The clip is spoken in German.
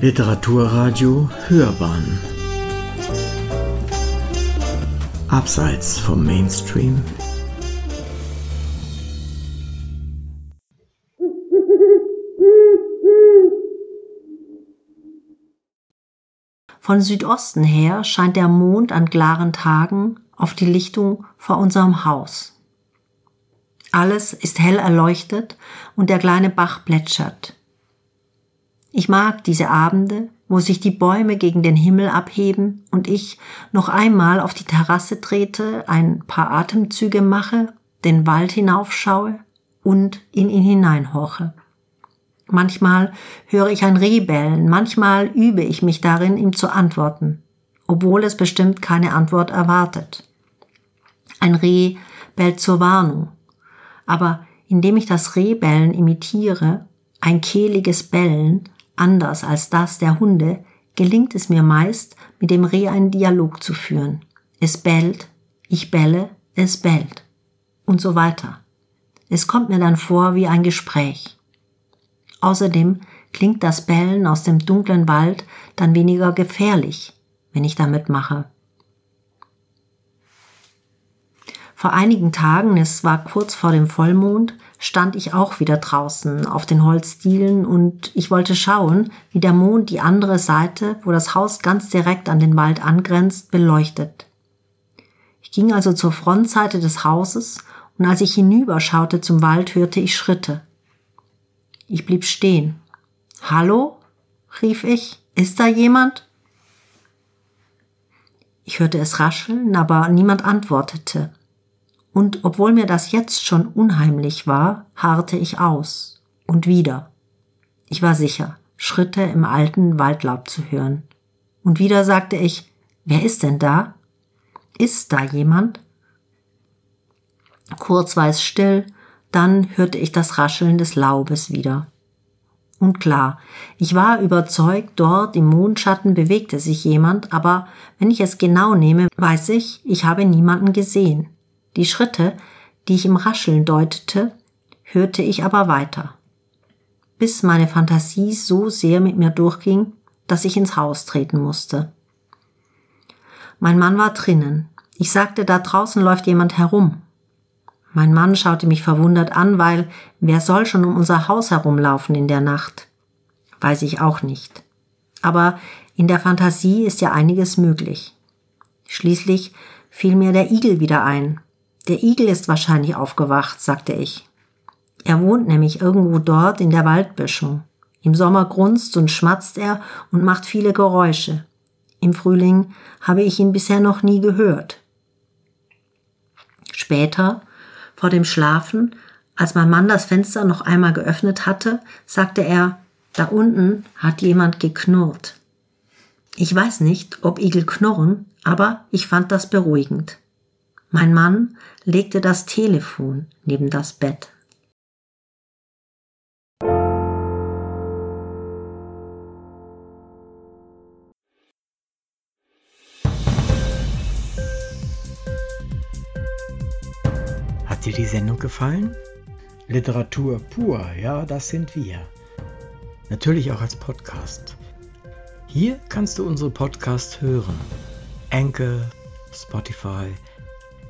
Literaturradio Hörbahn Abseits vom Mainstream Von Südosten her scheint der Mond an klaren Tagen auf die Lichtung vor unserem Haus. Alles ist hell erleuchtet und der kleine Bach plätschert. Ich mag diese Abende, wo sich die Bäume gegen den Himmel abheben und ich noch einmal auf die Terrasse trete, ein paar Atemzüge mache, den Wald hinaufschaue und in ihn hineinhorche. Manchmal höre ich ein Reh bellen, manchmal übe ich mich darin, ihm zu antworten, obwohl es bestimmt keine Antwort erwartet. Ein Reh bellt zur Warnung, aber indem ich das Rehbellen imitiere, ein kehliges Bellen, anders als das der Hunde, gelingt es mir meist, mit dem Reh einen Dialog zu führen. Es bellt, ich belle, es bellt. Und so weiter. Es kommt mir dann vor wie ein Gespräch. Außerdem klingt das Bellen aus dem dunklen Wald dann weniger gefährlich, wenn ich damit mache. Vor einigen Tagen, es war kurz vor dem Vollmond, stand ich auch wieder draußen auf den Holzdielen und ich wollte schauen, wie der Mond die andere Seite, wo das Haus ganz direkt an den Wald angrenzt, beleuchtet. Ich ging also zur Frontseite des Hauses und als ich hinüberschaute zum Wald, hörte ich Schritte. Ich blieb stehen. Hallo? rief ich. Ist da jemand? Ich hörte es rascheln, aber niemand antwortete und obwohl mir das jetzt schon unheimlich war, harrte ich aus und wieder. Ich war sicher, Schritte im alten Waldlaub zu hören. Und wieder sagte ich, wer ist denn da? Ist da jemand? Kurz war es still, dann hörte ich das Rascheln des Laubes wieder. Und klar, ich war überzeugt, dort im Mondschatten bewegte sich jemand, aber wenn ich es genau nehme, weiß ich, ich habe niemanden gesehen. Die Schritte, die ich im Rascheln deutete, hörte ich aber weiter, bis meine Fantasie so sehr mit mir durchging, dass ich ins Haus treten musste. Mein Mann war drinnen. Ich sagte, da draußen läuft jemand herum. Mein Mann schaute mich verwundert an, weil wer soll schon um unser Haus herumlaufen in der Nacht? Weiß ich auch nicht. Aber in der Fantasie ist ja einiges möglich. Schließlich fiel mir der Igel wieder ein, der Igel ist wahrscheinlich aufgewacht, sagte ich. Er wohnt nämlich irgendwo dort in der Waldböschung. Im Sommer grunzt und schmatzt er und macht viele Geräusche. Im Frühling habe ich ihn bisher noch nie gehört. Später, vor dem Schlafen, als mein Mann das Fenster noch einmal geöffnet hatte, sagte er, da unten hat jemand geknurrt. Ich weiß nicht, ob Igel knurren, aber ich fand das beruhigend. Mein Mann legte das Telefon neben das Bett. Hat dir die Sendung gefallen? Literatur pur, ja, das sind wir. Natürlich auch als Podcast. Hier kannst du unsere Podcasts hören. Anchor, Spotify,